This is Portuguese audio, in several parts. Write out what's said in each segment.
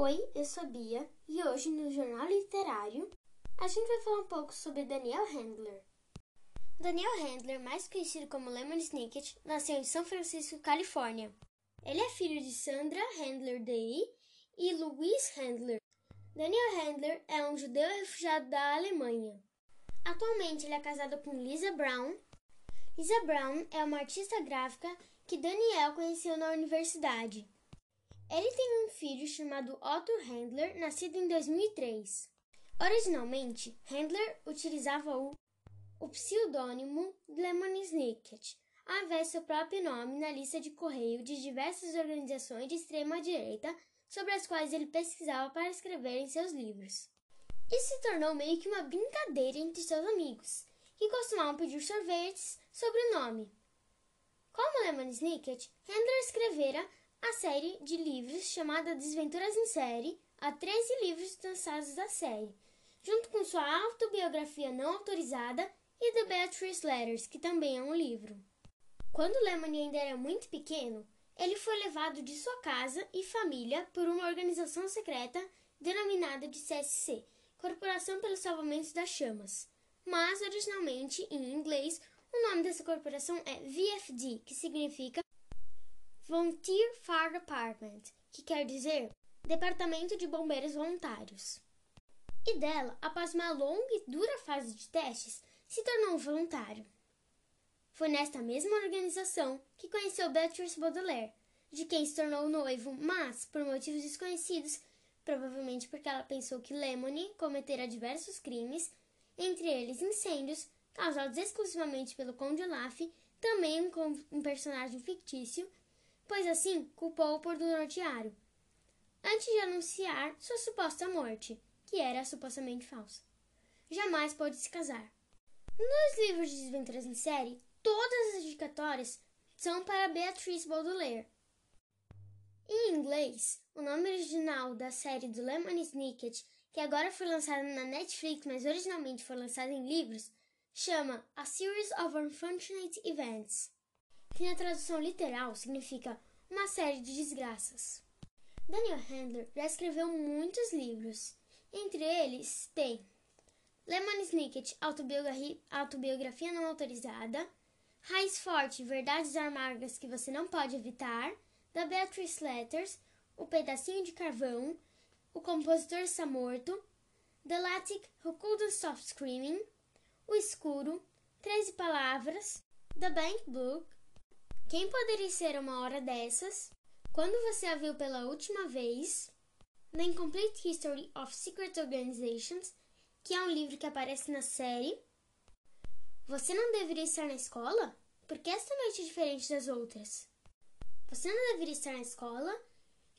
Oi, eu sou Bia e hoje no Jornal Literário a gente vai falar um pouco sobre Daniel Handler. Daniel Handler, mais conhecido como Lemon Snicket, nasceu em São Francisco, Califórnia. Ele é filho de Sandra Handler Day e Louise Handler. Daniel Handler é um judeu refugiado da Alemanha. Atualmente ele é casado com Lisa Brown. Lisa Brown é uma artista gráfica que Daniel conheceu na universidade. Ele tem um filho chamado Otto Handler, nascido em 2003. Originalmente, Handler utilizava o, o pseudônimo Lemon Snicket, ao invés seu próprio nome na lista de correio de diversas organizações de extrema-direita sobre as quais ele pesquisava para escrever em seus livros. Isso se tornou meio que uma brincadeira entre seus amigos, que costumavam pedir sorvetes sobre o nome. Como Lemon Snicket, Handler escrevera a série de livros chamada Desventuras em Série, há 13 livros lançados da série, junto com sua autobiografia não autorizada e The Beatrice Letters, que também é um livro. Quando Lemon ainda era muito pequeno, ele foi levado de sua casa e família por uma organização secreta denominada de CSC, Corporação pelo Salvamento das Chamas. Mas, originalmente, em inglês, o nome dessa corporação é VFD, que significa Volunteer Fire Department, que quer dizer Departamento de Bombeiros Voluntários. E dela, após uma longa e dura fase de testes, se tornou um voluntário. Foi nesta mesma organização que conheceu Beatrice Baudelaire, de quem se tornou noivo, mas, por motivos desconhecidos, provavelmente porque ela pensou que Lemony cometera diversos crimes, entre eles incêndios, causados exclusivamente pelo Conde Olaf, também um personagem fictício, pois assim culpou-o por norteário, antes de anunciar sua suposta morte, que era supostamente falsa. Jamais pôde se casar. Nos livros de desventuras em série, todas as dedicatórias são para Beatrice Baudelaire. Em inglês, o nome original da série do Lemon Snicket, que agora foi lançada na Netflix, mas originalmente foi lançada em livros, chama A Series of Unfortunate Events, que na tradução literal significa uma série de desgraças. Daniel Handler já escreveu muitos livros, entre eles tem Lemon Snicket, autobiografia, autobiografia não autorizada, Raiz Forte, Verdades Amargas que você não pode evitar, da Beatrice Letters, O Pedacinho de Carvão, O Compositor Está Morto, The Latic Who Couldn't Stop Screaming, O Escuro, Treze Palavras, The Bank Book, Quem Poderia Ser Uma Hora Dessas, Quando Você a Viu Pela Última Vez, The Incomplete History of Secret Organizations, que é um livro que aparece na série. Você não deveria estar na escola? Por que esta noite é diferente das outras? Você não deveria estar na escola?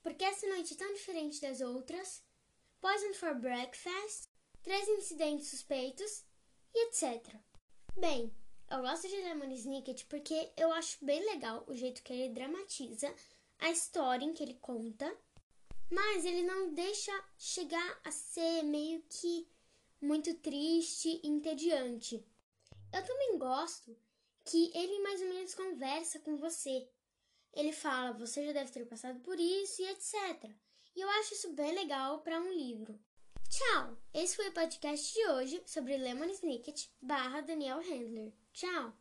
Por que esta noite é tão diferente das outras? Poison for Breakfast, Três Incidentes Suspeitos e etc. Bem, eu gosto de Lemon Snicket porque eu acho bem legal o jeito que ele dramatiza a história em que ele conta, mas ele não deixa chegar a ser meio que muito triste e entediante. Eu também gosto que ele mais ou menos conversa com você. Ele fala, você já deve ter passado por isso e etc. E eu acho isso bem legal para um livro. Tchau! Esse foi o podcast de hoje sobre Lemon Snicket barra Daniel Handler. Tchau!